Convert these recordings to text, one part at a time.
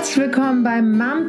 Herzlich willkommen beim Mom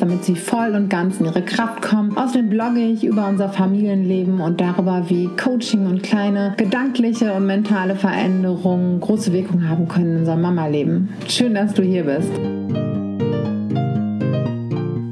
damit sie voll und ganz in ihre Kraft kommen. Außerdem blogge ich über unser Familienleben und darüber, wie Coaching und kleine gedankliche und mentale Veränderungen große Wirkung haben können in unserem Mama-Leben. Schön, dass du hier bist.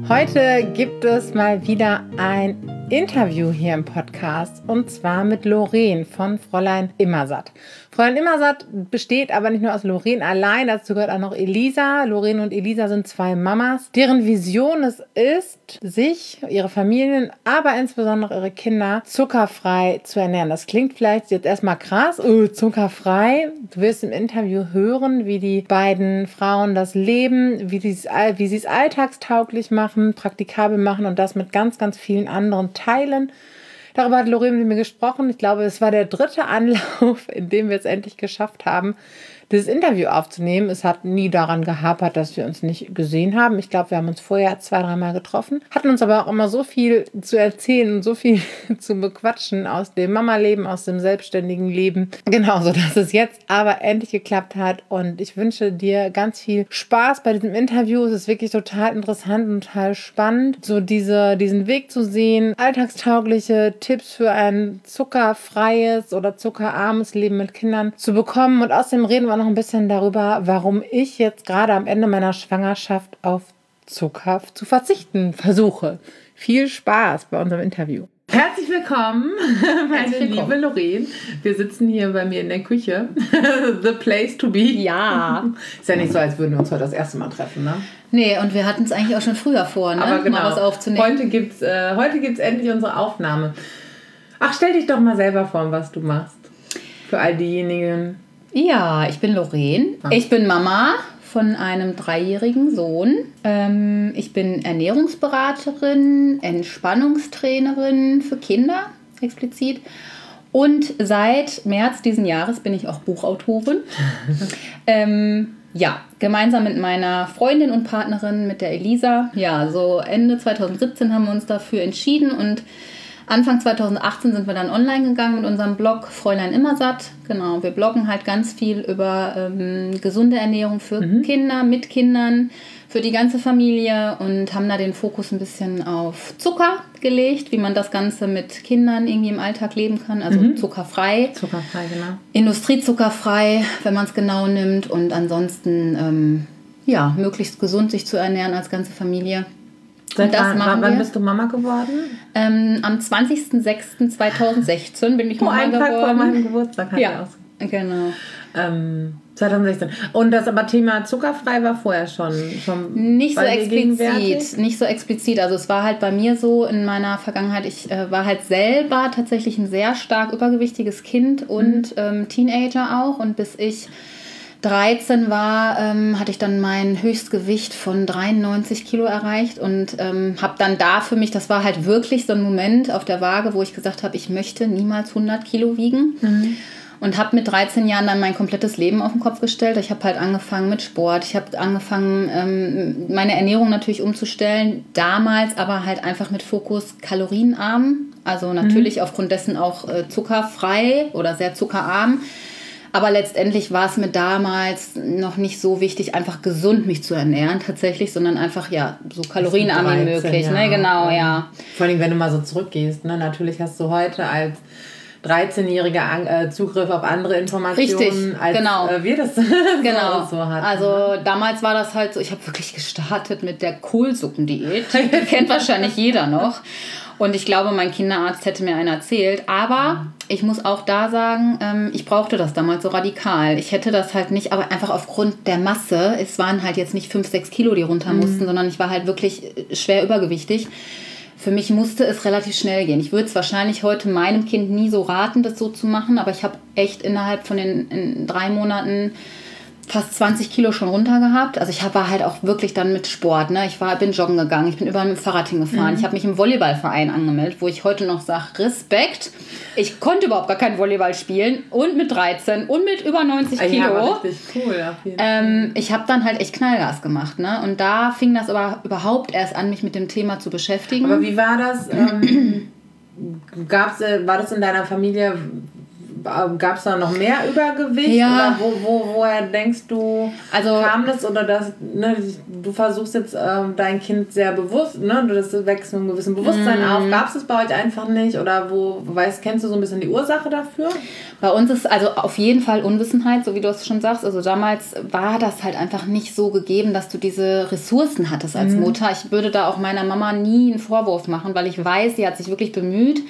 Heute gibt es mal wieder ein Interview hier im Podcast und zwar mit Lorraine von Fräulein Immersatt. Fräulein Immersatt besteht aber nicht nur aus Lorraine allein, dazu gehört auch noch Elisa. Lorraine und Elisa sind zwei Mamas, deren Vision es ist, sich, ihre Familien, aber insbesondere ihre Kinder zuckerfrei zu ernähren. Das klingt vielleicht jetzt erstmal krass, oh, zuckerfrei. Du wirst im Interview hören, wie die beiden Frauen das leben, wie, wie sie es alltagstauglich machen, praktikabel machen und das mit ganz, ganz vielen anderen teilen. Darüber hat Lorraine mit mir gesprochen. Ich glaube, es war der dritte Anlauf, in dem wir es endlich geschafft haben, dieses Interview aufzunehmen. Es hat nie daran gehapert, dass wir uns nicht gesehen haben. Ich glaube, wir haben uns vorher zwei, dreimal getroffen, hatten uns aber auch immer so viel zu erzählen und so viel zu bequatschen aus dem Mama-Leben, aus dem selbstständigen Leben. Genauso, dass es jetzt aber endlich geklappt hat. Und ich wünsche dir ganz viel Spaß bei diesem Interview. Es ist wirklich total interessant und total spannend, so diese, diesen Weg zu sehen, alltagstaugliche Tipps für ein zuckerfreies oder zuckerarmes Leben mit Kindern zu bekommen. Und außerdem reden wir noch ein bisschen darüber, warum ich jetzt gerade am Ende meiner Schwangerschaft auf Zucker zu verzichten versuche. Viel Spaß bei unserem Interview. Herzlich willkommen, meine Herzlich willkommen. liebe Lorraine. Wir sitzen hier bei mir in der Küche. The place to be. Ja. Ist ja nicht so, als würden wir uns heute das erste Mal treffen, ne? Nee, und wir hatten es eigentlich auch schon früher vor, ne? Aber genau. mal was aufzunehmen. Heute gibt es äh, endlich unsere Aufnahme. Ach, stell dich doch mal selber vor, was du machst. Für all diejenigen, ja, ich bin Lorraine. Ah. Ich bin Mama von einem dreijährigen Sohn. Ähm, ich bin Ernährungsberaterin, Entspannungstrainerin für Kinder explizit. Und seit März diesen Jahres bin ich auch Buchautorin. ähm, ja, gemeinsam mit meiner Freundin und Partnerin, mit der Elisa. Ja, so Ende 2017 haben wir uns dafür entschieden und Anfang 2018 sind wir dann online gegangen mit unserem Blog Fräulein Immersatt. Genau, wir bloggen halt ganz viel über ähm, gesunde Ernährung für mhm. Kinder, mit Kindern, für die ganze Familie und haben da den Fokus ein bisschen auf Zucker gelegt, wie man das Ganze mit Kindern irgendwie im Alltag leben kann. Also mhm. zuckerfrei. Zuckerfrei, genau. Industriezuckerfrei, wenn man es genau nimmt. Und ansonsten, ähm, ja, möglichst gesund sich zu ernähren als ganze Familie. Seit das wann, wann bist du Mama geworden? Ähm, am 20.06.2016 bin ich oh, Mama geworden. Tag vor meinem Geburtstag. Ja, genau. Ähm, 2016. Und das aber Thema zuckerfrei war vorher schon, schon nicht so explizit, nicht so explizit. Also es war halt bei mir so in meiner Vergangenheit. Ich äh, war halt selber tatsächlich ein sehr stark übergewichtiges Kind und mhm. ähm, Teenager auch. Und bis ich 13 war, ähm, hatte ich dann mein Höchstgewicht von 93 Kilo erreicht und ähm, habe dann da für mich, das war halt wirklich so ein Moment auf der Waage, wo ich gesagt habe, ich möchte niemals 100 Kilo wiegen. Mhm. Und habe mit 13 Jahren dann mein komplettes Leben auf den Kopf gestellt. Ich habe halt angefangen mit Sport. Ich habe angefangen, ähm, meine Ernährung natürlich umzustellen. Damals aber halt einfach mit Fokus kalorienarm. Also natürlich mhm. aufgrund dessen auch äh, zuckerfrei oder sehr zuckerarm aber letztendlich war es mir damals noch nicht so wichtig, einfach gesund mich zu ernähren tatsächlich, sondern einfach ja so kalorienarm wie möglich. Ja. Ne? Genau, ja. Vor allem, wenn du mal so zurückgehst. Ne? Natürlich hast du heute als 13-jähriger äh, Zugriff auf andere Informationen, Richtig, als genau. Äh, wir das genau. so hatten. Also damals war das halt so, ich habe wirklich gestartet mit der Kohlsuppendiät. Die kennt wahrscheinlich jeder noch. Und ich glaube, mein Kinderarzt hätte mir einen erzählt. Aber ich muss auch da sagen, ähm, ich brauchte das damals so radikal. Ich hätte das halt nicht, aber einfach aufgrund der Masse. Es waren halt jetzt nicht 5, 6 Kilo, die runter mussten, mhm. sondern ich war halt wirklich äh, schwer übergewichtig. Für mich musste es relativ schnell gehen. Ich würde es wahrscheinlich heute meinem Kind nie so raten, das so zu machen, aber ich habe echt innerhalb von den drei Monaten fast 20 Kilo schon runter gehabt. Also ich war halt auch wirklich dann mit Sport. Ne? Ich war, bin joggen gegangen, ich bin überall mit dem Fahrrad hingefahren. Mhm. Ich habe mich im Volleyballverein angemeldet, wo ich heute noch sage, Respekt. Ich konnte überhaupt gar kein Volleyball spielen und mit 13 und mit über 90 Kilo. Ja, richtig cool. Ähm, ich habe dann halt echt Knallgas gemacht. Ne? Und da fing das aber überhaupt erst an, mich mit dem Thema zu beschäftigen. Aber wie war das? Ähm, gab's, äh, war das in deiner Familie Gab es da noch mehr Übergewicht? Ja. Oder wo, wo, woher denkst du, also, kam das? Oder das, ne, du versuchst jetzt äh, dein Kind sehr bewusst, ne, das wächst mit einem gewissen Bewusstsein mm. auf. Gab es das bei euch einfach nicht? Oder wo, weißt, kennst du so ein bisschen die Ursache dafür? Bei uns ist also auf jeden Fall Unwissenheit, so wie du es schon sagst. Also damals war das halt einfach nicht so gegeben, dass du diese Ressourcen hattest als mm. Mutter. Ich würde da auch meiner Mama nie einen Vorwurf machen, weil ich weiß, sie hat sich wirklich bemüht.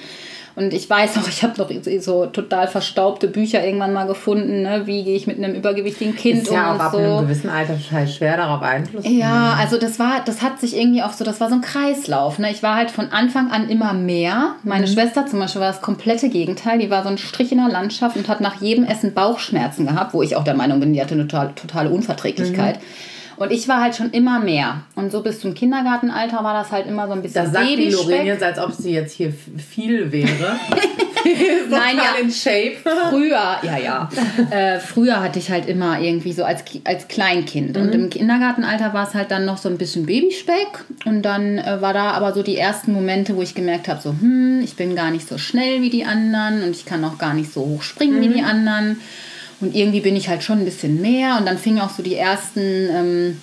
Und ich weiß auch, ich habe noch so total verstaubte Bücher irgendwann mal gefunden, ne? wie gehe ich mit einem übergewichtigen Kind ist um. Ja, auch ab so. einem gewissen Alter total schwer darauf Einfluss Ja, also das war, das hat sich irgendwie auch so, das war so ein Kreislauf. Ne? Ich war halt von Anfang an immer mehr. Meine mhm. Schwester zum Beispiel war das komplette Gegenteil. Die war so ein Strich in der Landschaft und hat nach jedem Essen Bauchschmerzen gehabt, wo ich auch der Meinung bin, die hatte eine total, totale Unverträglichkeit. Mhm. Und ich war halt schon immer mehr. Und so bis zum Kindergartenalter war das halt immer so ein bisschen Das sagt die Lorraine jetzt, als ob sie jetzt hier viel wäre. Nein, ja. in Shape. Früher, ja, ja. Äh, früher hatte ich halt immer irgendwie so als, als Kleinkind. Mhm. Und im Kindergartenalter war es halt dann noch so ein bisschen Babyspeck. Und dann äh, war da aber so die ersten Momente, wo ich gemerkt habe, so, hm, ich bin gar nicht so schnell wie die anderen und ich kann auch gar nicht so hoch springen mhm. wie die anderen. Und irgendwie bin ich halt schon ein bisschen mehr. Und dann fingen auch so die ersten, ähm,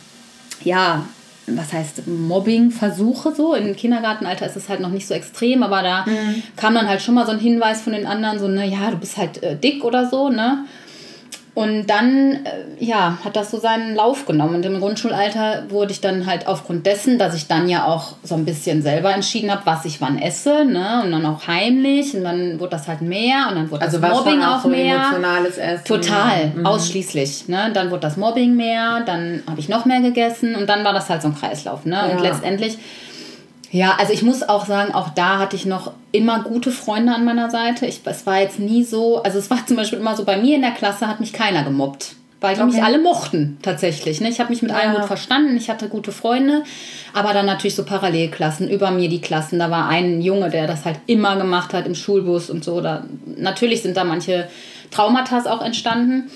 ja, was heißt Mobbing-Versuche so. Im Kindergartenalter ist es halt noch nicht so extrem, aber da mhm. kam dann halt schon mal so ein Hinweis von den anderen, so, ne, ja, du bist halt äh, dick oder so, ne? Und dann, äh, ja, hat das so seinen Lauf genommen. Und im Grundschulalter wurde ich dann halt aufgrund dessen, dass ich dann ja auch so ein bisschen selber entschieden habe, was ich wann esse, ne? Und dann auch heimlich. Und dann wurde das halt mehr und dann wurde also das Mobbing auch, auch so mehr. Emotionales Essen. Total, mhm. ausschließlich. Ne? Dann wurde das Mobbing mehr, dann habe ich noch mehr gegessen und dann war das halt so ein Kreislauf. Ne? Ja. Und letztendlich ja, also ich muss auch sagen, auch da hatte ich noch immer gute Freunde an meiner Seite. Ich, es war jetzt nie so, also es war zum Beispiel immer so, bei mir in der Klasse hat mich keiner gemobbt. Weil die okay. mich alle mochten, tatsächlich. Ne? Ich habe mich mit ja. allen gut verstanden, ich hatte gute Freunde, aber dann natürlich so Parallelklassen, über mir die Klassen. Da war ein Junge, der das halt immer gemacht hat im Schulbus und so. Da, natürlich sind da manche Traumata auch entstanden.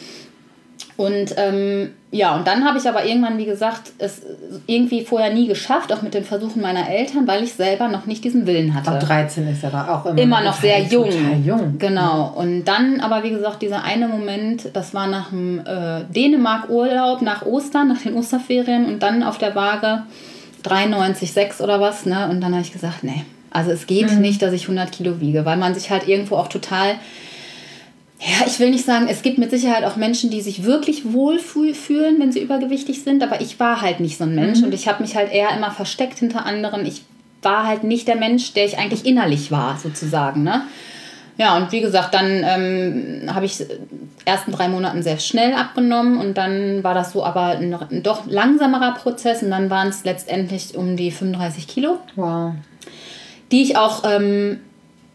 Und ähm, ja, und dann habe ich aber irgendwann, wie gesagt, es irgendwie vorher nie geschafft, auch mit den Versuchen meiner Eltern, weil ich selber noch nicht diesen Willen hatte. Ab 13 ist er auch immer, immer noch sehr jung. Total jung. Genau. Und dann aber, wie gesagt, dieser eine Moment, das war nach dem äh, Dänemark-Urlaub, nach Ostern, nach den Osterferien und dann auf der Waage 93,6 oder was. Ne? Und dann habe ich gesagt, nee, also es geht mhm. nicht, dass ich 100 Kilo wiege, weil man sich halt irgendwo auch total ja, ich will nicht sagen, es gibt mit Sicherheit auch Menschen, die sich wirklich wohl fühlen, wenn sie übergewichtig sind, aber ich war halt nicht so ein Mensch mhm. und ich habe mich halt eher immer versteckt hinter anderen. Ich war halt nicht der Mensch, der ich eigentlich innerlich war, sozusagen. Ne? Ja, und wie gesagt, dann ähm, habe ich ersten drei Monaten sehr schnell abgenommen und dann war das so aber ein, ein doch langsamerer Prozess und dann waren es letztendlich um die 35 Kilo. Wow. Die ich auch ähm,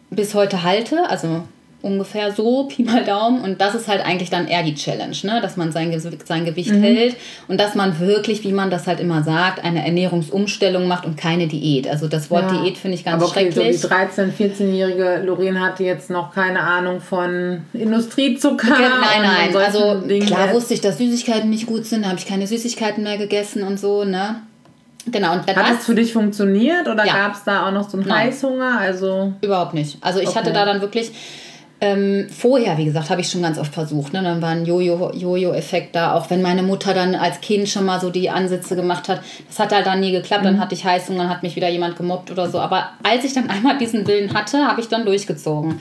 bis heute halte. Also ungefähr so, Pi mal Daumen. Und das ist halt eigentlich dann eher die Challenge, ne? dass man sein, sein Gewicht mhm. hält und dass man wirklich, wie man das halt immer sagt, eine Ernährungsumstellung macht und keine Diät. Also das Wort ja. Diät finde ich ganz Aber okay, schrecklich. So die 13-, 14-jährige Lorraine hatte jetzt noch keine Ahnung von Industriezucker. Nein, nein. Also klar wusste ich, dass Süßigkeiten nicht gut sind, da habe ich keine Süßigkeiten mehr gegessen und so, ne? Genau. Und Hat es für dich funktioniert oder ja. gab es da auch noch so einen Nein. Heißhunger? Also Überhaupt nicht. Also ich okay. hatte da dann wirklich ähm, vorher, wie gesagt, habe ich schon ganz oft versucht. Ne? Dann war ein Jojo-Effekt da. Auch wenn meine Mutter dann als Kind schon mal so die Ansätze gemacht hat. Das hat halt dann nie geklappt. Mhm. Dann hatte ich Heißung, dann hat mich wieder jemand gemobbt oder so. Aber als ich dann einmal diesen Willen hatte, habe ich dann durchgezogen.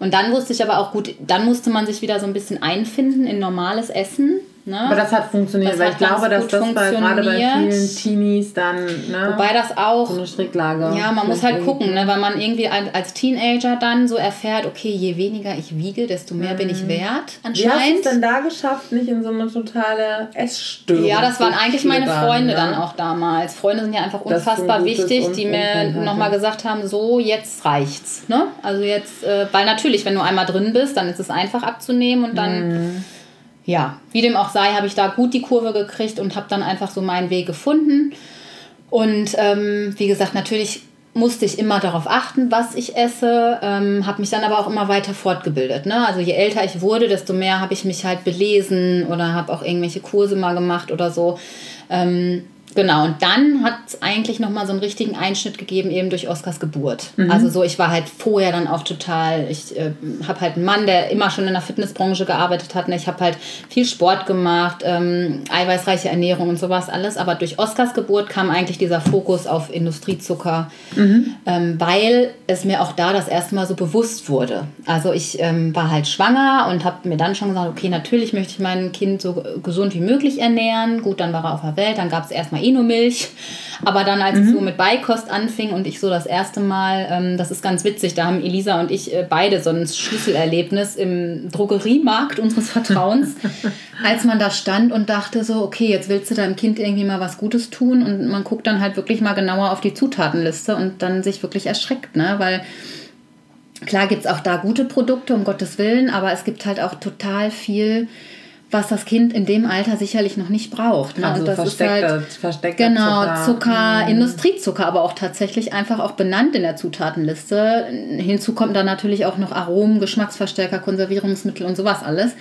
Und dann wusste ich aber auch gut, dann musste man sich wieder so ein bisschen einfinden in normales Essen. Ne? Aber das hat funktioniert, das weil ich glaube, dass das bei, gerade bei vielen Teenies dann. Ne, Wobei das auch. So eine Stricklage. Ja, man muss halt gucken, ne, weil man irgendwie als Teenager dann so erfährt, okay, je weniger ich wiege, desto mehr mhm. bin ich mhm. wert. Anscheinend. Wie hast du es denn da geschafft, nicht in so eine totale Essstörung? Ja, das waren eigentlich meine Freunde ja? dann auch damals. Freunde sind ja einfach unfassbar wichtig, die mir nochmal gesagt haben, so, jetzt reicht's. Ne? Also jetzt, äh, weil natürlich, wenn du einmal drin bist, dann ist es einfach abzunehmen und dann. Mhm ja, wie dem auch sei, habe ich da gut die Kurve gekriegt und habe dann einfach so meinen Weg gefunden. Und ähm, wie gesagt, natürlich musste ich immer darauf achten, was ich esse, ähm, habe mich dann aber auch immer weiter fortgebildet. Ne? Also je älter ich wurde, desto mehr habe ich mich halt belesen oder habe auch irgendwelche Kurse mal gemacht oder so. Ähm, Genau, und dann hat es eigentlich nochmal so einen richtigen Einschnitt gegeben, eben durch Oscars Geburt. Mhm. Also so, ich war halt vorher dann auch total, ich äh, habe halt einen Mann, der immer schon in der Fitnessbranche gearbeitet hat. Ne? Ich habe halt viel Sport gemacht, ähm, eiweißreiche Ernährung und sowas alles. Aber durch Oscars Geburt kam eigentlich dieser Fokus auf Industriezucker, mhm. ähm, weil es mir auch da das erste Mal so bewusst wurde. Also ich ähm, war halt schwanger und habe mir dann schon gesagt, okay, natürlich möchte ich mein Kind so gesund wie möglich ernähren. Gut, dann war er auf der Welt, dann gab es erstmal eh nur Milch. Aber dann, als mhm. es so mit Beikost anfing und ich so das erste Mal, ähm, das ist ganz witzig, da haben Elisa und ich äh, beide so ein Schlüsselerlebnis im Drogeriemarkt unseres Vertrauens, als man da stand und dachte so, okay, jetzt willst du deinem Kind irgendwie mal was Gutes tun und man guckt dann halt wirklich mal genauer auf die Zutatenliste und dann sich wirklich erschreckt, ne? Weil klar gibt es auch da gute Produkte, um Gottes Willen, aber es gibt halt auch total viel was das Kind in dem Alter sicherlich noch nicht braucht. Ne? Also und das ist halt versteckter genau Zucker, Zucker mhm. Industriezucker, aber auch tatsächlich einfach auch benannt in der Zutatenliste. Hinzu kommt dann natürlich auch noch Aromen, Geschmacksverstärker, Konservierungsmittel und sowas alles.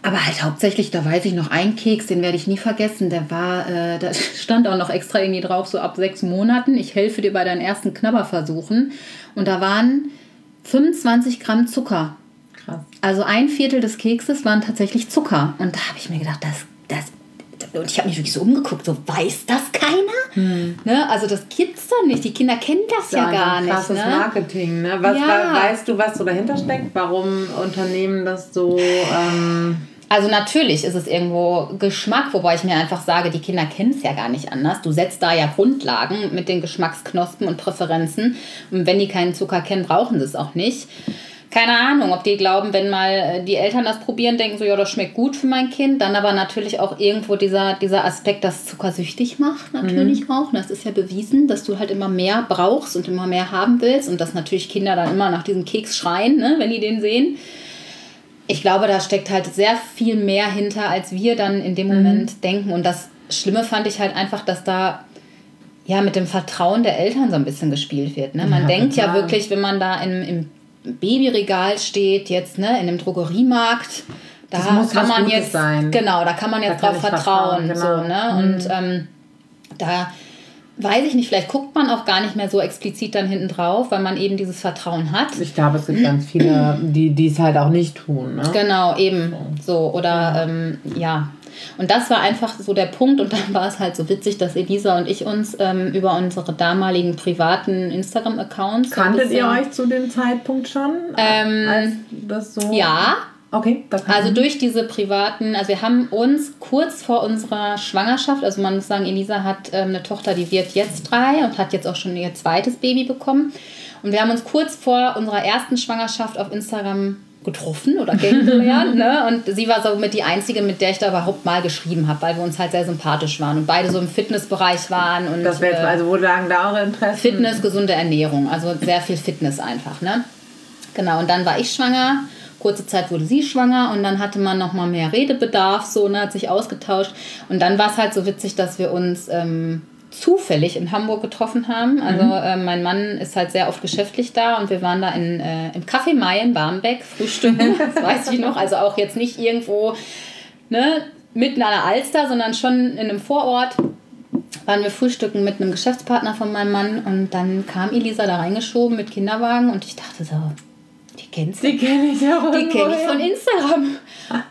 Aber halt hauptsächlich, da weiß ich noch einen Keks, den werde ich nie vergessen. Der war, äh, da stand auch noch extra irgendwie drauf, so ab sechs Monaten. Ich helfe dir bei deinen ersten Knabberversuchen. Und da waren 25 Gramm Zucker Krass. Also ein Viertel des Kekses waren tatsächlich Zucker. Und da habe ich mir gedacht, das, das und ich habe mich wirklich so umgeguckt, so weiß das keiner? Hm. Ne? Also das gibt's doch nicht. Die Kinder kennen das ja, ja gar nicht. Krasses ne? Marketing. Ne? Was, ja. Weißt du, was so dahinter steckt? Warum Unternehmen das so? Ähm also natürlich ist es irgendwo Geschmack, wobei ich mir einfach sage, die Kinder kennen es ja gar nicht anders. Du setzt da ja Grundlagen mit den Geschmacksknospen und Präferenzen. Und wenn die keinen Zucker kennen, brauchen sie es auch nicht keine Ahnung, ob die glauben, wenn mal äh, die Eltern das probieren, denken so, ja, das schmeckt gut für mein Kind. Dann aber natürlich auch irgendwo dieser, dieser Aspekt, das zuckersüchtig macht, natürlich mhm. auch. Das ist ja bewiesen, dass du halt immer mehr brauchst und immer mehr haben willst und dass natürlich Kinder dann immer nach diesem Keks schreien, ne, wenn die den sehen. Ich glaube, da steckt halt sehr viel mehr hinter, als wir dann in dem mhm. Moment denken. Und das Schlimme fand ich halt einfach, dass da ja mit dem Vertrauen der Eltern so ein bisschen gespielt wird. Ne? Man ja, denkt total. ja wirklich, wenn man da im, im Babyregal steht, jetzt ne, in einem Drogeriemarkt, da kann man jetzt sein. genau, da kann man jetzt da drauf vertrauen, vertrauen genau. so, ne? Mhm. Und ähm, da weiß ich nicht, vielleicht guckt man auch gar nicht mehr so explizit dann hinten drauf, weil man eben dieses Vertrauen hat. Ich glaube, es gibt ganz viele, die es halt auch nicht tun. Ne? Genau, eben so. Oder ja. Ähm, ja. Und das war einfach so der Punkt. Und dann war es halt so witzig, dass Elisa und ich uns ähm, über unsere damaligen privaten Instagram-Accounts. Kanntet ihr euch zu dem Zeitpunkt schon? Ähm, das so ja, Okay. Also durch diese privaten, also wir haben uns kurz vor unserer Schwangerschaft, also man muss sagen, Elisa hat ähm, eine Tochter, die wird jetzt drei und hat jetzt auch schon ihr zweites Baby bekommen. Und wir haben uns kurz vor unserer ersten Schwangerschaft auf Instagram getroffen oder kennengelernt. ne? Und sie war so mit die Einzige, mit der ich da überhaupt mal geschrieben habe, weil wir uns halt sehr sympathisch waren und beide so im Fitnessbereich waren. Und, das wäre jetzt, also wo lagen da eure Interessen? Fitness, gesunde Ernährung, also sehr viel Fitness einfach. Ne? Genau, und dann war ich schwanger kurze Zeit wurde sie schwanger und dann hatte man noch mal mehr Redebedarf, so, ne, hat sich ausgetauscht. Und dann war es halt so witzig, dass wir uns ähm, zufällig in Hamburg getroffen haben. Also mhm. äh, mein Mann ist halt sehr oft geschäftlich da und wir waren da in, äh, im Café Mai in Barmbek frühstücken, das weiß ich noch. Also auch jetzt nicht irgendwo ne, mitten an der Alster, sondern schon in einem Vorort waren wir frühstücken mit einem Geschäftspartner von meinem Mann und dann kam Elisa da reingeschoben mit Kinderwagen und ich dachte so, die kennst du? Die kenne ich auch. Die kenne ich von Instagram.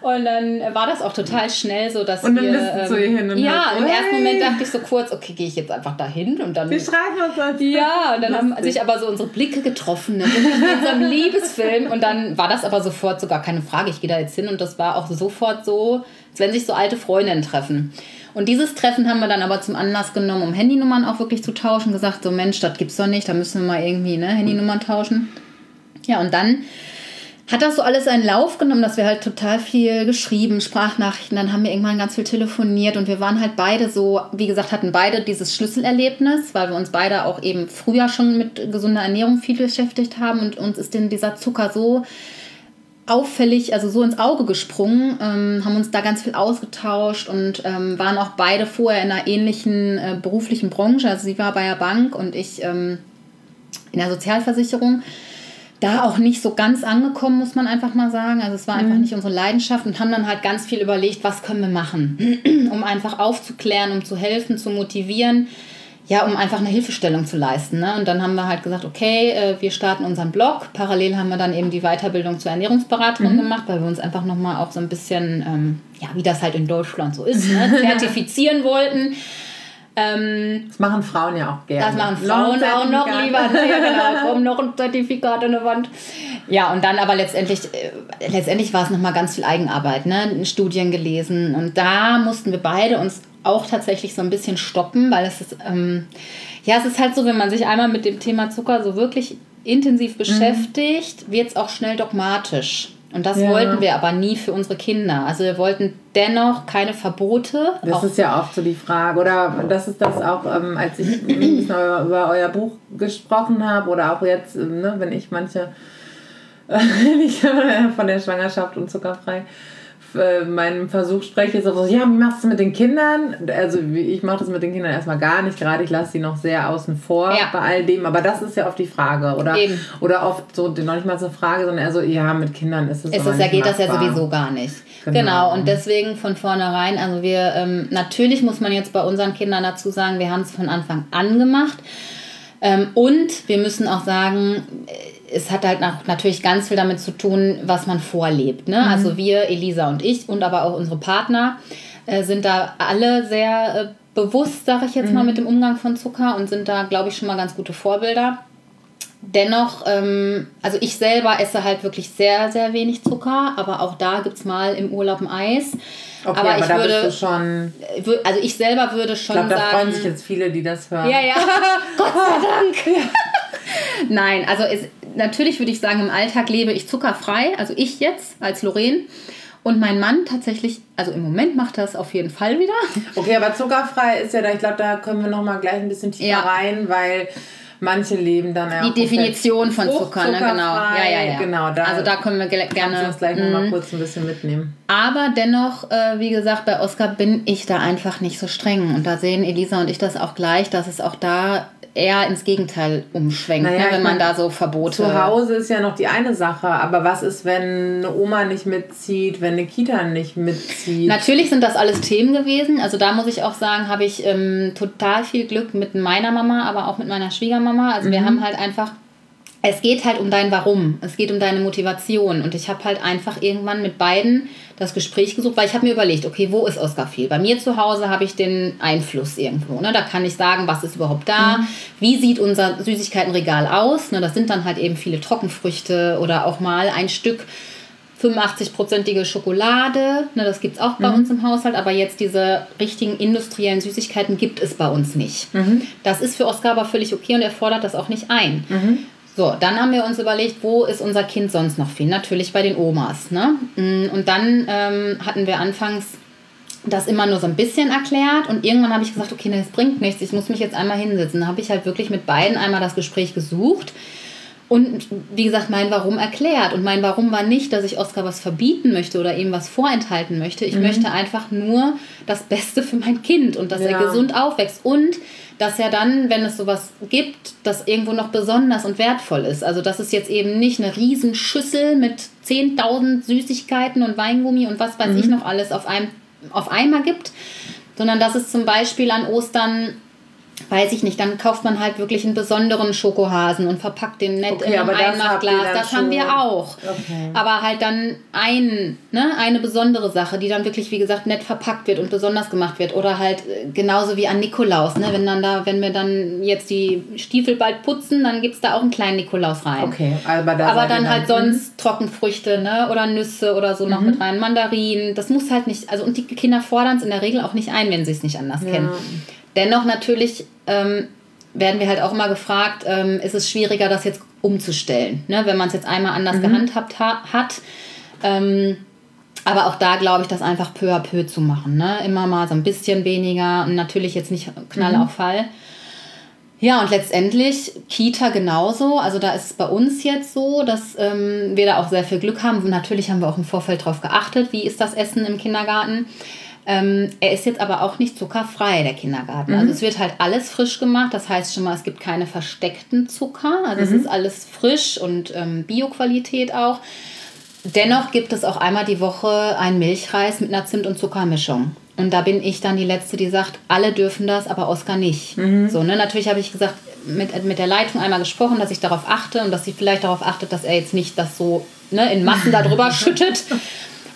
Und dann war das auch total schnell so, dass und dann wir... Ähm, zu ihr hin und ja, im ersten Moment dachte ich so kurz, okay, gehe ich jetzt einfach dahin und dann... Wir schreiben uns das. Ja, und dann lustig. haben sich aber so unsere Blicke getroffen ne? in unserem Liebesfilm und dann war das aber sofort sogar keine Frage, ich gehe da jetzt hin und das war auch sofort so, als wenn sich so alte Freundinnen treffen. Und dieses Treffen haben wir dann aber zum Anlass genommen, um Handynummern auch wirklich zu tauschen. Gesagt, so Mensch, das gibt's doch nicht, da müssen wir mal irgendwie ne, Handynummern tauschen. Ja, und dann hat das so alles einen Lauf genommen, dass wir halt total viel geschrieben, Sprachnachrichten, dann haben wir irgendwann ganz viel telefoniert und wir waren halt beide so, wie gesagt, hatten beide dieses Schlüsselerlebnis, weil wir uns beide auch eben früher schon mit gesunder Ernährung viel beschäftigt haben und uns ist denn dieser Zucker so auffällig, also so ins Auge gesprungen, ähm, haben uns da ganz viel ausgetauscht und ähm, waren auch beide vorher in einer ähnlichen äh, beruflichen Branche. Also sie war bei der Bank und ich ähm, in der Sozialversicherung. Da auch nicht so ganz angekommen, muss man einfach mal sagen. Also es war einfach mhm. nicht unsere Leidenschaft und haben dann halt ganz viel überlegt, was können wir machen, um einfach aufzuklären, um zu helfen, zu motivieren ja, um einfach eine Hilfestellung zu leisten. Ne? Und dann haben wir halt gesagt, okay, äh, wir starten unseren Blog. Parallel haben wir dann eben die Weiterbildung zur Ernährungsberaterin mhm. gemacht, weil wir uns einfach nochmal auch so ein bisschen, ähm, ja, wie das halt in Deutschland so ist, ne? zertifizieren wollten. Ähm, das machen Frauen ja auch gerne. Das machen Frauen auch noch lieber. Ja, genau, kommen noch ein Zertifikat an der Wand. Ja, und dann aber letztendlich, äh, letztendlich war es nochmal ganz viel Eigenarbeit, ne? Studien gelesen. Und da mussten wir beide uns auch tatsächlich so ein bisschen stoppen, weil es ist, ähm, ja, es ist halt so, wenn man sich einmal mit dem Thema Zucker so wirklich intensiv mhm. beschäftigt, mhm. wird es auch schnell dogmatisch. Und das ja. wollten wir aber nie für unsere Kinder. Also wir wollten dennoch keine Verbote. Das ist ja oft so die Frage. Oder das ist das auch, ähm, als ich über, über, euer Buch gesprochen habe oder auch jetzt, ähm, ne, wenn ich manche, von der Schwangerschaft und zuckerfrei äh, meinem Versuch spreche, ist auch so, ja, wie machst du das mit den Kindern? Also ich mache das mit den Kindern erstmal gar nicht, gerade ich lasse sie noch sehr außen vor ja. bei all dem, aber das ist ja oft die Frage, oder? Eben. Oder oft so, noch nicht mal so Frage, sondern eher so, ja, mit Kindern ist es ist es ja, geht machbar. das ja sowieso gar nicht. Genau. genau. und deswegen von vornherein, also wir, ähm, natürlich muss man jetzt bei unseren Kindern dazu sagen, wir haben es von Anfang an gemacht. Ähm, und wir müssen auch sagen, es hat halt natürlich ganz viel damit zu tun, was man vorlebt. Ne? Mhm. Also wir, Elisa und ich und aber auch unsere Partner äh, sind da alle sehr äh, bewusst, sage ich jetzt mhm. mal, mit dem Umgang von Zucker und sind da, glaube ich, schon mal ganz gute Vorbilder. Dennoch, ähm, also ich selber esse halt wirklich sehr, sehr wenig Zucker, aber auch da gibt es mal im Urlaub ein Eis. Okay, aber, aber ich würde, schon. Äh, also ich selber würde schon ich glaub, da sagen. Da freuen sich jetzt viele, die das hören. Ja, ja. Gott sei Dank. Nein, also es, natürlich würde ich sagen, im Alltag lebe ich zuckerfrei. Also ich jetzt als Lorraine. Und mein Mann tatsächlich, also im Moment macht er es auf jeden Fall wieder. Okay, aber zuckerfrei ist ja da, ich glaube, da können wir noch mal gleich ein bisschen tiefer ja. rein, weil manche leben dann ja Die Definition von Zucker, ne? genau. Ja, ja, ja. Genau, da also da können wir gerne uns gleich noch mal mhm. kurz ein bisschen mitnehmen. Aber dennoch, äh, wie gesagt, bei Oscar bin ich da einfach nicht so streng und da sehen Elisa und ich das auch gleich, dass es auch da eher ins Gegenteil umschwenkt, naja, ne, wenn man da so Verbote. Zu Hause ist ja noch die eine Sache, aber was ist, wenn eine Oma nicht mitzieht, wenn eine Kita nicht mitzieht? Natürlich sind das alles Themen gewesen. Also da muss ich auch sagen, habe ich ähm, total viel Glück mit meiner Mama, aber auch mit meiner Schwiegermama. Also mhm. wir haben halt einfach es geht halt um dein Warum, es geht um deine Motivation. Und ich habe halt einfach irgendwann mit beiden das Gespräch gesucht, weil ich habe mir überlegt, okay, wo ist Oscar viel? Bei mir zu Hause habe ich den Einfluss irgendwo. Ne? Da kann ich sagen, was ist überhaupt da? Mhm. Wie sieht unser Süßigkeitenregal aus? Ne? Das sind dann halt eben viele Trockenfrüchte oder auch mal ein Stück 85-prozentige Schokolade. Ne? Das gibt es auch bei mhm. uns im Haushalt, aber jetzt diese richtigen industriellen Süßigkeiten gibt es bei uns nicht. Mhm. Das ist für Oscar aber völlig okay und er fordert das auch nicht ein. Mhm. So, dann haben wir uns überlegt, wo ist unser Kind sonst noch viel? Natürlich bei den Omas. Ne? Mm, und dann ähm, hatten wir anfangs das immer nur so ein bisschen erklärt und irgendwann habe ich gesagt, okay, das bringt nichts, ich muss mich jetzt einmal hinsetzen. Da habe ich halt wirklich mit beiden einmal das Gespräch gesucht und wie gesagt, mein Warum erklärt. Und mein Warum war nicht, dass ich Oscar was verbieten möchte oder ihm was vorenthalten möchte. Ich mhm. möchte einfach nur das Beste für mein Kind und dass ja. er gesund aufwächst. Und dass er dann, wenn es sowas gibt, das irgendwo noch besonders und wertvoll ist. Also dass es jetzt eben nicht eine Riesenschüssel mit 10.000 Süßigkeiten und Weingummi und was weiß mhm. ich noch alles auf, einem, auf einmal gibt, sondern dass es zum Beispiel an Ostern weiß ich nicht, dann kauft man halt wirklich einen besonderen Schokohasen und verpackt den nett okay, in einem Einmachglas. Das haben wir auch. Okay. Aber halt dann ein, ne, eine besondere Sache, die dann wirklich, wie gesagt, nett verpackt wird und besonders gemacht wird. Oder halt äh, genauso wie an Nikolaus. Ne? Wenn, dann da, wenn wir dann jetzt die Stiefel bald putzen, dann gibt es da auch einen kleinen Nikolaus rein. Okay, aber, da aber dann, dann halt sonst mhm. Trockenfrüchte ne? oder Nüsse oder so noch mhm. mit rein. Mandarinen. Das muss halt nicht, also und die Kinder fordern es in der Regel auch nicht ein, wenn sie es nicht anders ja. kennen. Dennoch natürlich ähm, werden wir halt auch immer gefragt, ähm, ist es schwieriger, das jetzt umzustellen, ne? wenn man es jetzt einmal anders mhm. gehandhabt ha hat. Ähm, aber auch da glaube ich, das einfach peu à peu zu machen. Ne? Immer mal so ein bisschen weniger und natürlich jetzt nicht Knall mhm. auf Fall. Ja, und letztendlich Kita genauso. Also da ist es bei uns jetzt so, dass ähm, wir da auch sehr viel Glück haben. natürlich haben wir auch im Vorfeld darauf geachtet, wie ist das Essen im Kindergarten. Ähm, er ist jetzt aber auch nicht zuckerfrei, der Kindergarten. Also mhm. Also es wird halt alles frisch gemacht. Das heißt schon mal, es gibt keine versteckten Zucker. Also mhm. es ist alles frisch und ähm, Bioqualität auch. Dennoch gibt es auch einmal die Woche einen Milchreis mit einer Zimt- und Zuckermischung. Und da bin ich dann die Letzte, die sagt, alle dürfen das, aber Oskar nicht. Mhm. So, ne? Natürlich habe ich gesagt, mit, mit der Leitung einmal gesprochen, dass ich darauf achte und dass sie vielleicht darauf achtet, dass er jetzt nicht das so ne, in Massen darüber schüttet.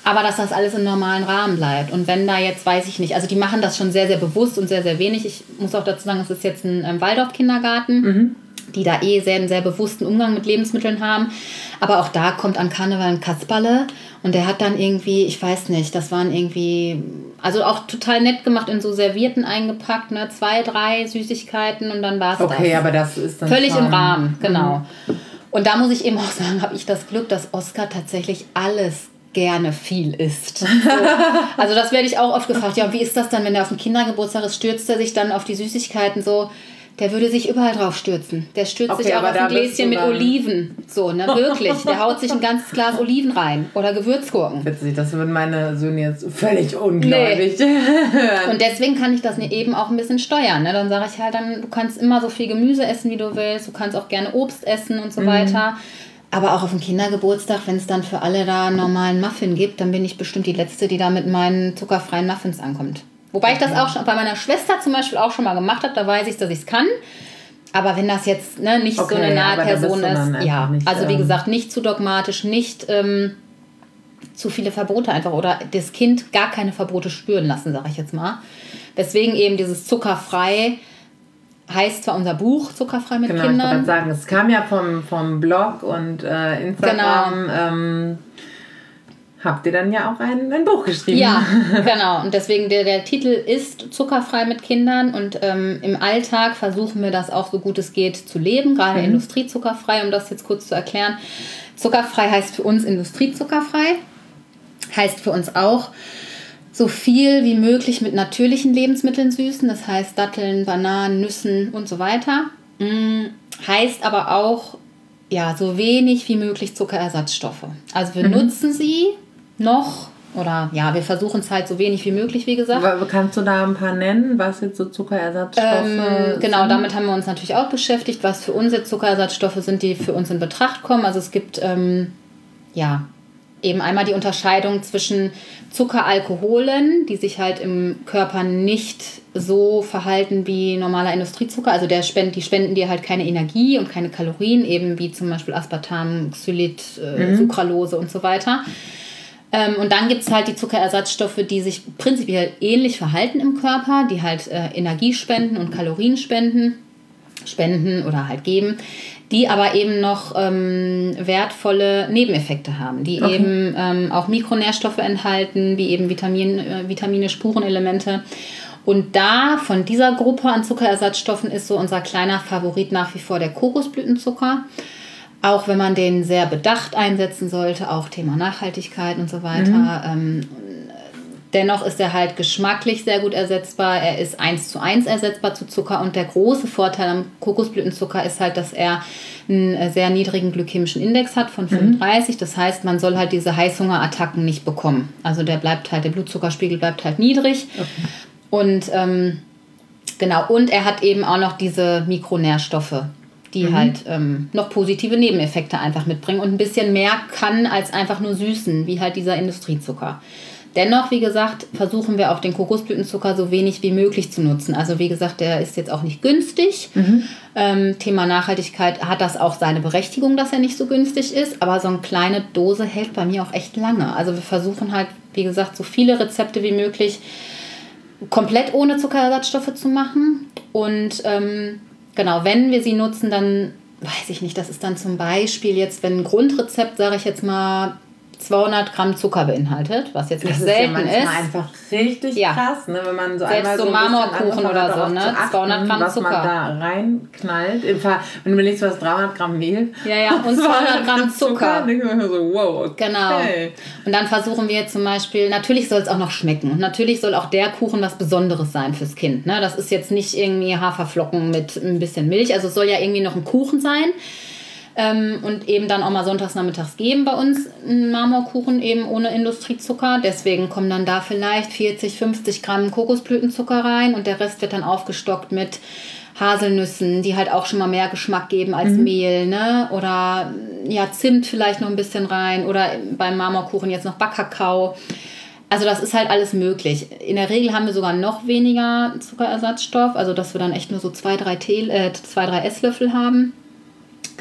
Aber dass das alles im normalen Rahmen bleibt. Und wenn da jetzt, weiß ich nicht, also die machen das schon sehr, sehr bewusst und sehr, sehr wenig. Ich muss auch dazu sagen, es ist jetzt ein ähm, Waldorf-Kindergarten. Mhm die da eh sehr, einen sehr bewussten Umgang mit Lebensmitteln haben. Aber auch da kommt an Karneval ein Kasperle und der hat dann irgendwie, ich weiß nicht, das waren irgendwie, also auch total nett gemacht, in so Servierten eingepackt, ne? zwei, drei Süßigkeiten und dann war es okay, das. Okay, aber das ist dann Völlig schon... im Rahmen, genau. Mhm. Und da muss ich eben auch sagen, habe ich das Glück, dass Oscar tatsächlich alles gerne viel isst. So. Also das werde ich auch oft gefragt. Ja, wie ist das dann, wenn er auf dem Kindergeburtstag ist, stürzt er sich dann auf die Süßigkeiten so? Der würde sich überall drauf stürzen. Der stürzt okay, sich auch auf ein Gläschen mit Oliven. So, ne, wirklich. Der haut sich ein ganzes Glas Oliven rein. Oder Gewürzgurken. Witzig, das würden meine Söhne jetzt völlig unglaublich nee. hören. Und deswegen kann ich das eben auch ein bisschen steuern. Ne? Dann sage ich halt dann, du kannst immer so viel Gemüse essen, wie du willst. Du kannst auch gerne Obst essen und so mhm. weiter. Aber auch auf dem Kindergeburtstag, wenn es dann für alle da einen normalen Muffin gibt, dann bin ich bestimmt die Letzte, die da mit meinen zuckerfreien Muffins ankommt. Wobei ich das auch schon bei meiner Schwester zum Beispiel auch schon mal gemacht habe, da weiß ich, dass ich es kann. Aber wenn das jetzt ne, nicht okay, so eine nahe Person ist, ja. Nicht, also wie ähm, gesagt, nicht zu dogmatisch, nicht ähm, zu viele Verbote einfach oder das Kind gar keine Verbote spüren lassen, sage ich jetzt mal. Deswegen eben dieses zuckerfrei heißt zwar unser Buch Zuckerfrei mit genau, Kindern. Genau, ich sagen, es kam ja vom, vom Blog und äh, Instagram. Genau. Ähm, habt ihr dann ja auch ein, ein Buch geschrieben. Ja, genau. Und deswegen der, der Titel ist Zuckerfrei mit Kindern und ähm, im Alltag versuchen wir das auch so gut es geht zu leben, gerade mhm. industriezuckerfrei, um das jetzt kurz zu erklären. Zuckerfrei heißt für uns industriezuckerfrei, heißt für uns auch so viel wie möglich mit natürlichen Lebensmitteln süßen, das heißt Datteln, Bananen, Nüssen und so weiter. Mhm. Heißt aber auch ja, so wenig wie möglich Zuckerersatzstoffe. Also wir mhm. nutzen sie, noch oder ja, wir versuchen es halt so wenig wie möglich, wie gesagt. Kannst du da ein paar nennen, was jetzt so Zuckerersatzstoffe ähm, Genau, sind? damit haben wir uns natürlich auch beschäftigt, was für uns jetzt Zuckerersatzstoffe sind, die für uns in Betracht kommen. Also es gibt ähm, ja eben einmal die Unterscheidung zwischen Zuckeralkoholen, die sich halt im Körper nicht so verhalten wie normaler Industriezucker. Also der spend, die spenden dir halt keine Energie und keine Kalorien, eben wie zum Beispiel Aspartam, Xylit, äh, mhm. Sucralose und so weiter. Ähm, und dann gibt es halt die Zuckerersatzstoffe, die sich prinzipiell ähnlich verhalten im Körper, die halt äh, Energie spenden und Kalorien spenden, spenden oder halt geben, die aber eben noch ähm, wertvolle Nebeneffekte haben, die okay. eben ähm, auch Mikronährstoffe enthalten, wie eben Vitamin, äh, Vitamine, Spurenelemente. Und da von dieser Gruppe an Zuckerersatzstoffen ist so unser kleiner Favorit nach wie vor der Kokosblütenzucker. Auch wenn man den sehr bedacht einsetzen sollte, auch Thema Nachhaltigkeit und so weiter. Mhm. Ähm, dennoch ist er halt geschmacklich sehr gut ersetzbar. Er ist eins zu eins ersetzbar zu Zucker. Und der große Vorteil am Kokosblütenzucker ist halt, dass er einen sehr niedrigen glykämischen Index hat von 35. Mhm. Das heißt, man soll halt diese Heißhungerattacken nicht bekommen. Also der bleibt halt, der Blutzuckerspiegel bleibt halt niedrig. Okay. Und ähm, genau, und er hat eben auch noch diese Mikronährstoffe die mhm. halt ähm, noch positive Nebeneffekte einfach mitbringen und ein bisschen mehr kann als einfach nur süßen, wie halt dieser Industriezucker. Dennoch, wie gesagt, versuchen wir auch den Kokosblütenzucker so wenig wie möglich zu nutzen. Also wie gesagt, der ist jetzt auch nicht günstig. Mhm. Ähm, Thema Nachhaltigkeit hat das auch seine Berechtigung, dass er nicht so günstig ist. Aber so eine kleine Dose hält bei mir auch echt lange. Also wir versuchen halt, wie gesagt, so viele Rezepte wie möglich komplett ohne Zuckerersatzstoffe zu machen. Und ähm, genau, wenn wir sie nutzen, dann weiß ich nicht, das ist dann zum Beispiel jetzt, wenn ein Grundrezept, sage ich jetzt mal, 200 Gramm Zucker beinhaltet, was jetzt nicht das selten ist. Ja ist. einfach richtig ja. krass, ne? wenn man so Selbst so, so Marmorkuchen oder so, ne? Achten, 200 Gramm was Zucker. Was man da reinknallt. Im Fall, wenn du überlegst, was 300 Gramm Mehl. Ja, ja, und 200 Gramm Zucker. Zucker so, wow, okay. Genau. Und dann versuchen wir zum Beispiel, natürlich soll es auch noch schmecken und natürlich soll auch der Kuchen was Besonderes sein fürs Kind. Ne? Das ist jetzt nicht irgendwie Haferflocken mit ein bisschen Milch, also es soll ja irgendwie noch ein Kuchen sein. Ähm, und eben dann auch mal sonntags nachmittags geben bei uns einen Marmorkuchen eben ohne Industriezucker. Deswegen kommen dann da vielleicht 40, 50 Gramm Kokosblütenzucker rein und der Rest wird dann aufgestockt mit Haselnüssen, die halt auch schon mal mehr Geschmack geben als mhm. Mehl, ne? Oder ja, Zimt vielleicht noch ein bisschen rein oder beim Marmorkuchen jetzt noch Backkakao. Also das ist halt alles möglich. In der Regel haben wir sogar noch weniger Zuckerersatzstoff, also dass wir dann echt nur so zwei, drei, Tee, äh, zwei, drei Esslöffel haben.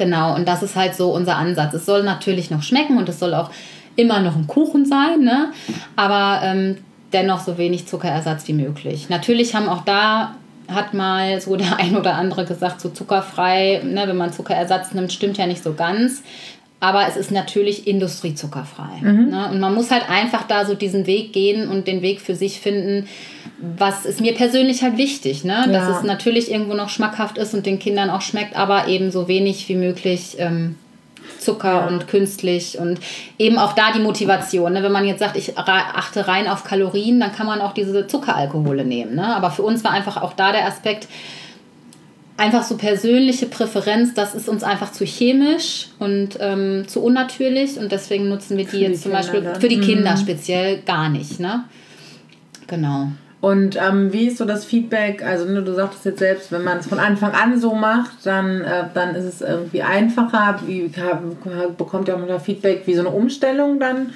Genau, und das ist halt so unser Ansatz. Es soll natürlich noch schmecken und es soll auch immer noch ein Kuchen sein, ne? aber ähm, dennoch so wenig Zuckerersatz wie möglich. Natürlich haben auch da, hat mal so der ein oder andere gesagt, so zuckerfrei, ne, wenn man Zuckerersatz nimmt, stimmt ja nicht so ganz. Aber es ist natürlich industriezuckerfrei. Mhm. Ne? Und man muss halt einfach da so diesen Weg gehen und den Weg für sich finden, was ist mir persönlich halt wichtig, ne? Ja. dass es natürlich irgendwo noch schmackhaft ist und den Kindern auch schmeckt, aber eben so wenig wie möglich ähm, Zucker ja. und künstlich und eben auch da die Motivation. Ne? Wenn man jetzt sagt, ich achte rein auf Kalorien, dann kann man auch diese Zuckeralkohole nehmen. Ne? Aber für uns war einfach auch da der Aspekt, einfach so persönliche Präferenz, das ist uns einfach zu chemisch und ähm, zu unnatürlich und deswegen nutzen wir die für jetzt die zum Beispiel dann. für die Kinder mhm. speziell gar nicht. Ne? Genau. Und ähm, wie ist so das Feedback? Also ne, du sagtest jetzt selbst, wenn man es von Anfang an so macht, dann, äh, dann ist es irgendwie einfacher. Wie bekommt ihr auch noch Feedback, wie so eine Umstellung dann,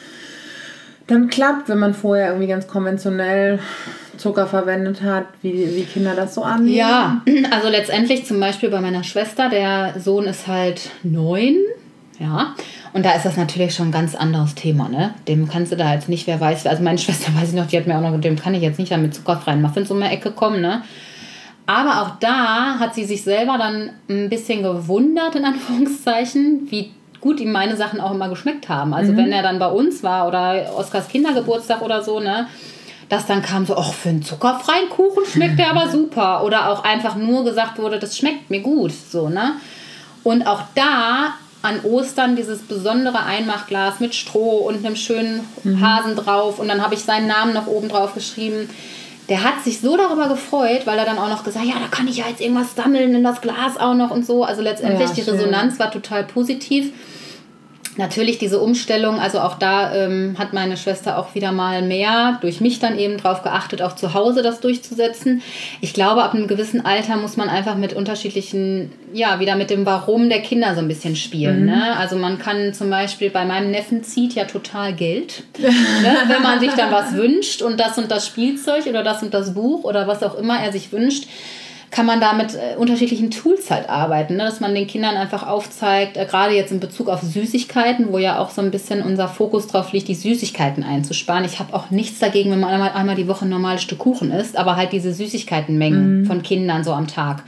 dann klappt, wenn man vorher irgendwie ganz konventionell Zucker verwendet hat, wie, wie Kinder das so annehmen? Ja, also letztendlich zum Beispiel bei meiner Schwester, der Sohn ist halt neun, ja, und da ist das natürlich schon ein ganz anderes Thema, ne? Dem kannst du da jetzt nicht, wer weiß, also meine Schwester weiß ich noch, die hat mir auch noch, dem kann ich jetzt nicht damit zuckerfreien Muffins um die Ecke kommen, ne? Aber auch da hat sie sich selber dann ein bisschen gewundert, in Anführungszeichen, wie gut ihm meine Sachen auch immer geschmeckt haben. Also mhm. wenn er dann bei uns war oder Oskars Kindergeburtstag oder so, ne? Dass dann kam so, ach, für einen zuckerfreien Kuchen schmeckt der aber super. Oder auch einfach nur gesagt wurde, das schmeckt mir gut, so, ne? Und auch da an Ostern dieses besondere Einmachglas mit Stroh und einem schönen mhm. Hasen drauf und dann habe ich seinen Namen noch oben drauf geschrieben. Der hat sich so darüber gefreut, weil er dann auch noch gesagt, ja, da kann ich ja jetzt irgendwas sammeln in das Glas auch noch und so. Also letztendlich ja, die Resonanz war total positiv natürlich diese Umstellung, also auch da ähm, hat meine Schwester auch wieder mal mehr durch mich dann eben drauf geachtet, auch zu Hause das durchzusetzen. Ich glaube, ab einem gewissen Alter muss man einfach mit unterschiedlichen, ja, wieder mit dem Warum der Kinder so ein bisschen spielen. Mhm. Ne? Also man kann zum Beispiel bei meinem Neffen zieht ja total Geld, ne? wenn man sich dann was wünscht und das und das Spielzeug oder das und das Buch oder was auch immer er sich wünscht kann man da mit äh, unterschiedlichen Tools halt arbeiten, ne? dass man den Kindern einfach aufzeigt, äh, gerade jetzt in Bezug auf Süßigkeiten, wo ja auch so ein bisschen unser Fokus drauf liegt, die Süßigkeiten einzusparen. Ich habe auch nichts dagegen, wenn man einmal, einmal die Woche ein normales Stück Kuchen isst, aber halt diese Süßigkeitenmengen mhm. von Kindern so am Tag.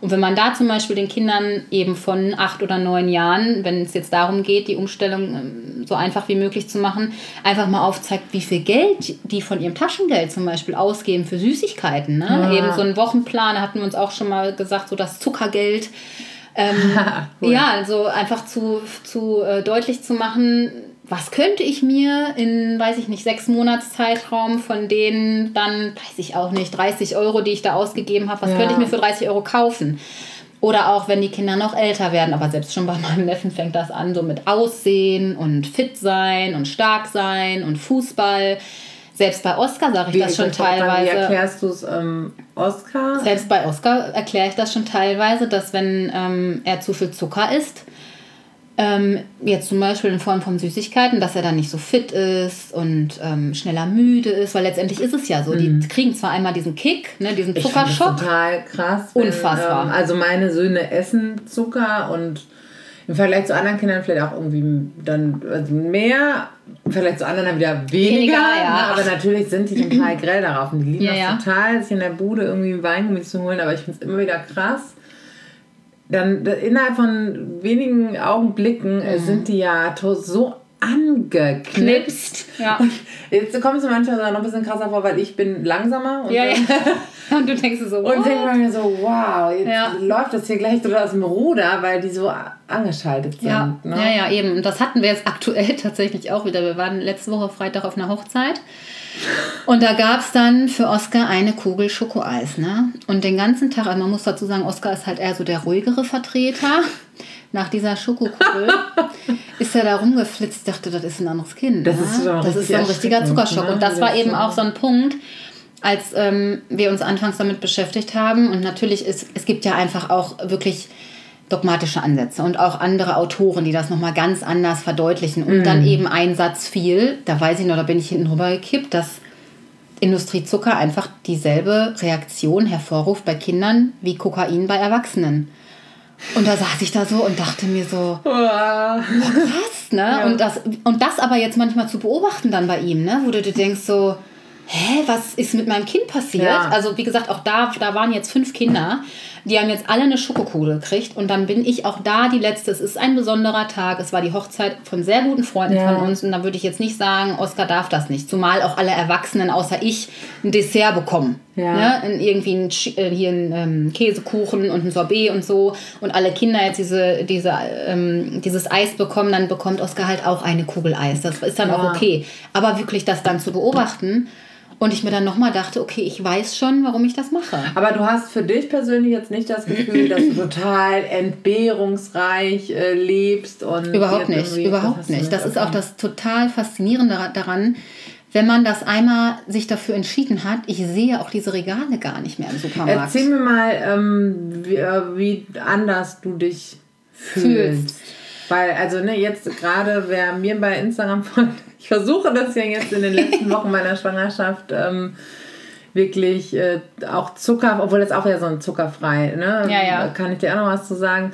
Und wenn man da zum Beispiel den Kindern eben von acht oder neun Jahren, wenn es jetzt darum geht, die Umstellung ähm, so einfach wie möglich zu machen, einfach mal aufzeigt, wie viel Geld die von ihrem Taschengeld zum Beispiel ausgeben für Süßigkeiten. Ne? Ja. Eben so einen Wochenplan, hatten wir uns auch schon mal gesagt, so das Zuckergeld. Ähm, cool. Ja, also einfach zu, zu äh, deutlich zu machen, was könnte ich mir in, weiß ich nicht, sechs Monats Zeitraum von denen dann, weiß ich auch nicht, 30 Euro, die ich da ausgegeben habe, was ja. könnte ich mir für 30 Euro kaufen? Oder auch wenn die Kinder noch älter werden, aber selbst schon bei meinem Neffen fängt das an, so mit Aussehen und fit sein und stark sein und Fußball. Selbst bei Oscar sage ich wie, das schon teilweise. Wie erklärst du es ähm, Oscar? Selbst bei Oscar erkläre ich das schon teilweise, dass wenn ähm, er zu viel Zucker isst, ähm, jetzt zum Beispiel in Form von Süßigkeiten, dass er dann nicht so fit ist und ähm, schneller müde ist, weil letztendlich ist es ja so. Mhm. Die kriegen zwar einmal diesen Kick, ne, diesen Zuckerschock. Ich total krass. Wenn, Unfassbar. Ähm, also meine Söhne essen Zucker und im Vergleich zu anderen Kindern vielleicht auch irgendwie dann also mehr, vielleicht zu anderen dann wieder weniger. weniger ja. ne? Aber natürlich sind die total grell darauf und die lieben ja, das ja. total, sich in der Bude irgendwie Weingummi zu holen, aber ich finde es immer wieder krass dann innerhalb von wenigen Augenblicken mhm. sind die ja so angeknipst. Ja. Jetzt kommst du manchmal noch ein bisschen krasser vor, weil ich bin langsamer. Und, ja, ja. und du denkst so, wow. Und denkst mir so, wow, jetzt ja. läuft das hier gleich so aus dem Ruder, weil die so angeschaltet sind. Ja. Ne? ja, ja, eben. Und das hatten wir jetzt aktuell tatsächlich auch wieder. Wir waren letzte Woche Freitag auf einer Hochzeit. Und da gab es dann für Oscar eine Kugel Schokoeis. Ne? Und den ganzen Tag, also man muss dazu sagen, Oscar ist halt eher so der ruhigere Vertreter nach dieser Schokokugel ist er da rumgeflitzt, dachte, das ist ein anderes Kind. Das, ne? ist, so ein, das ist so ein richtiger Zuckerschock. Ne? Und das war eben auch so ein Punkt, als ähm, wir uns anfangs damit beschäftigt haben. Und natürlich ist es gibt ja einfach auch wirklich dogmatische Ansätze und auch andere Autoren, die das nochmal ganz anders verdeutlichen. Und mm. dann eben ein Satz fiel, da weiß ich noch, da bin ich hinten rüber gekippt, dass Industriezucker einfach dieselbe Reaktion hervorruft bei Kindern wie Kokain bei Erwachsenen. Und da saß ich da so und dachte mir so, oh, krass, ne? Ja. Und, das, und das aber jetzt manchmal zu beobachten dann bei ihm, ne? Wo du dir denkst so, hä, was ist mit meinem Kind passiert? Ja. Also wie gesagt, auch da, da waren jetzt fünf Kinder. Die haben jetzt alle eine Schokokugel gekriegt und dann bin ich auch da die letzte. Es ist ein besonderer Tag. Es war die Hochzeit von sehr guten Freunden ja. von uns und da würde ich jetzt nicht sagen, Oskar darf das nicht. Zumal auch alle Erwachsenen außer ich ein Dessert bekommen. Ja. Ne? Irgendwie ein, äh, hier ein ähm, Käsekuchen und ein Sorbet und so. Und alle Kinder jetzt diese, diese, ähm, dieses Eis bekommen, dann bekommt Oskar halt auch eine Kugel Eis. Das ist dann auch okay. Aber wirklich das dann zu beobachten und ich mir dann nochmal dachte, okay, ich weiß schon, warum ich das mache. Aber du hast für dich persönlich jetzt nicht das Gefühl, dass du total entbehrungsreich äh, lebst und. Überhaupt nicht, überhaupt nicht. Das ist auch das total Faszinierende daran, wenn man das einmal sich dafür entschieden hat, ich sehe auch diese Regale gar nicht mehr im Supermarkt. Erzähl mir mal, ähm, wie, äh, wie, anders du dich fühlst. fühlst. Weil, also ne, jetzt gerade, wer mir bei Instagram folgt, ich versuche das ja jetzt in den letzten Wochen meiner Schwangerschaft ähm, wirklich äh, auch Zucker, obwohl das auch ja so ein zuckerfrei, ne? Ja, ja. Kann ich dir auch noch was zu sagen?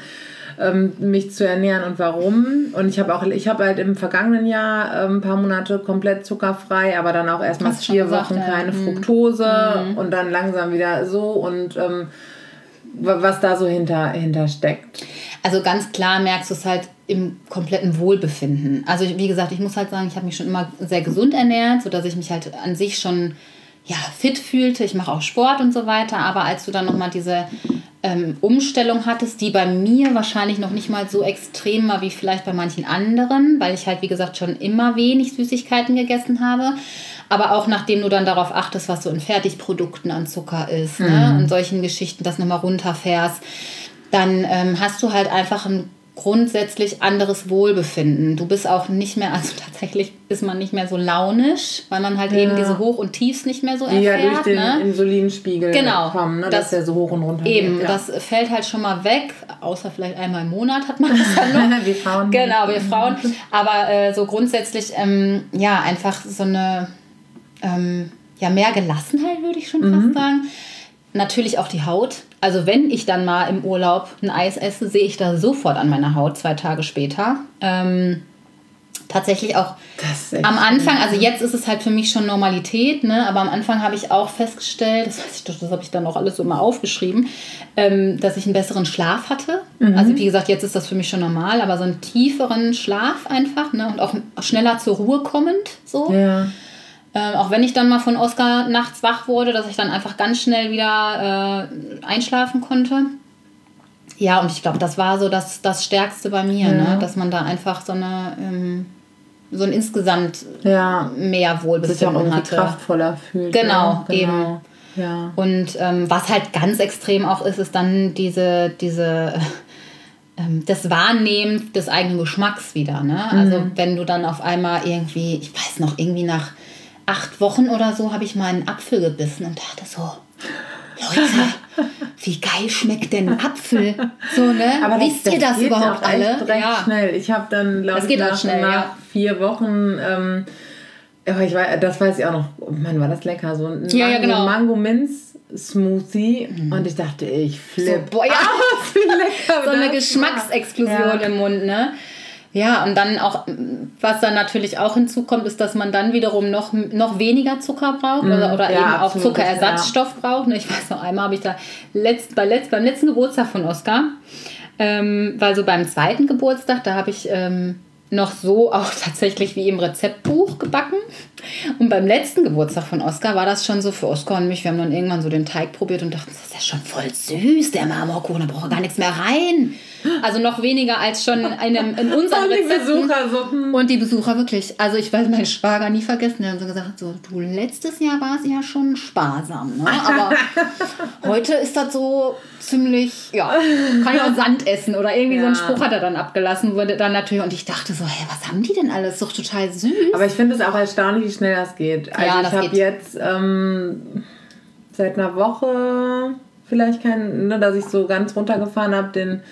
Ähm, mich zu ernähren und warum. Und ich habe auch, ich habe halt im vergangenen Jahr ähm, ein paar Monate komplett zuckerfrei, aber dann auch erstmal vier Wochen gesagt, keine ja. Mhm. Fructose mhm. und dann langsam wieder so und ähm, was da so hinter, hinter steckt. Also ganz klar merkst du es halt im kompletten Wohlbefinden. Also wie gesagt, ich muss halt sagen, ich habe mich schon immer sehr gesund ernährt, sodass ich mich halt an sich schon ja, fit fühlte. Ich mache auch Sport und so weiter. Aber als du dann nochmal diese ähm, Umstellung hattest, die bei mir wahrscheinlich noch nicht mal so extrem war wie vielleicht bei manchen anderen, weil ich halt, wie gesagt, schon immer wenig Süßigkeiten gegessen habe. Aber auch nachdem du dann darauf achtest, was so in Fertigprodukten an Zucker ist ne, mhm. ne? und solchen Geschichten, das nochmal runterfährst, dann ähm, hast du halt einfach ein grundsätzlich anderes Wohlbefinden. Du bist auch nicht mehr, also tatsächlich ist man nicht mehr so launisch, weil man halt ja. eben diese Hoch- und Tiefs nicht mehr so erfährt. Ja, durch den ne? Insulinspiegel genau. kommen, ne? das, dass der so hoch und runter Eben, geht, ja. das fällt halt schon mal weg, außer vielleicht einmal im Monat hat man das dann noch. wir Frauen. Genau, wir Frauen. Aber äh, so grundsätzlich, ähm, ja, einfach so eine, ähm, ja, mehr Gelassenheit, würde ich schon mhm. fast sagen. Natürlich auch die Haut. Also wenn ich dann mal im Urlaub ein Eis esse, sehe ich da sofort an meiner Haut zwei Tage später. Ähm, tatsächlich auch am Anfang, also jetzt ist es halt für mich schon Normalität, ne? aber am Anfang habe ich auch festgestellt, das weiß ich doch, das habe ich dann auch alles so mal aufgeschrieben, ähm, dass ich einen besseren Schlaf hatte. Mhm. Also wie gesagt, jetzt ist das für mich schon normal, aber so einen tieferen Schlaf einfach ne? und auch schneller zur Ruhe kommend so. Ja. Ähm, auch wenn ich dann mal von Oscar nachts wach wurde, dass ich dann einfach ganz schnell wieder äh, einschlafen konnte. Ja, und ich glaube, das war so das, das Stärkste bei mir, ja. ne? dass man da einfach so eine ähm, so ein insgesamt ja. mehr Wohlbefinden Sich auch hatte. kraftvoller fühlt. Genau, ja, genau. eben. Ja. Und ähm, was halt ganz extrem auch ist, ist dann diese, diese ähm, das Wahrnehmen des eigenen Geschmacks wieder. Ne? Also mhm. wenn du dann auf einmal irgendwie, ich weiß noch, irgendwie nach acht Wochen oder so habe ich mal einen Apfel gebissen und dachte so, Leute, wie geil schmeckt denn ein Apfel? So, ne? Aber Wisst das, ihr das überhaupt alle? Ja. schnell. Ich habe dann, glaube ich, nach, schnell, nach ja. vier Wochen, ähm, ich weiß, das weiß ich auch noch, Mann, war das lecker, so ein ja, Mango, ja, genau. Mango Minz Smoothie mhm. und ich dachte, ich flippe. So, boah, ja. Ah, lecker, so eine Geschmacksexplosion im Mund, ne? Ja, und dann auch, was dann natürlich auch hinzukommt, ist, dass man dann wiederum noch, noch weniger Zucker braucht mm, oder, oder ja, eben auch Zuckerersatzstoff ja. braucht. Ne, ich weiß noch, einmal habe ich da letzt, bei letzt, beim letzten Geburtstag von Oskar, ähm, weil so beim zweiten Geburtstag, da habe ich ähm, noch so auch tatsächlich wie im Rezeptbuch gebacken. Und beim letzten Geburtstag von Oskar war das schon so für Oskar und mich. Wir haben dann irgendwann so den Teig probiert und dachten, das ist ja schon voll süß, der Marmorkuchen, da braucht gar nichts mehr rein. Also noch weniger als schon in, einem, in unseren und die Besucher so. Hm. Und die Besucher wirklich. Also ich weiß meinen Schwager nie vergessen. Der hat so gesagt, so, du, letztes Jahr war es ja schon sparsam. Ne? Aber heute ist das so ziemlich, ja, kann auch Sand essen oder irgendwie ja. so einen Spruch hat er dann abgelassen. Wurde dann natürlich, und ich dachte so, hey, was haben die denn alles? Doch total süß. Aber ich finde es auch erstaunlich, wie schnell das geht. Also ja, ich habe jetzt ähm, seit einer Woche vielleicht kein, ne, dass ich so ganz runtergefahren habe, den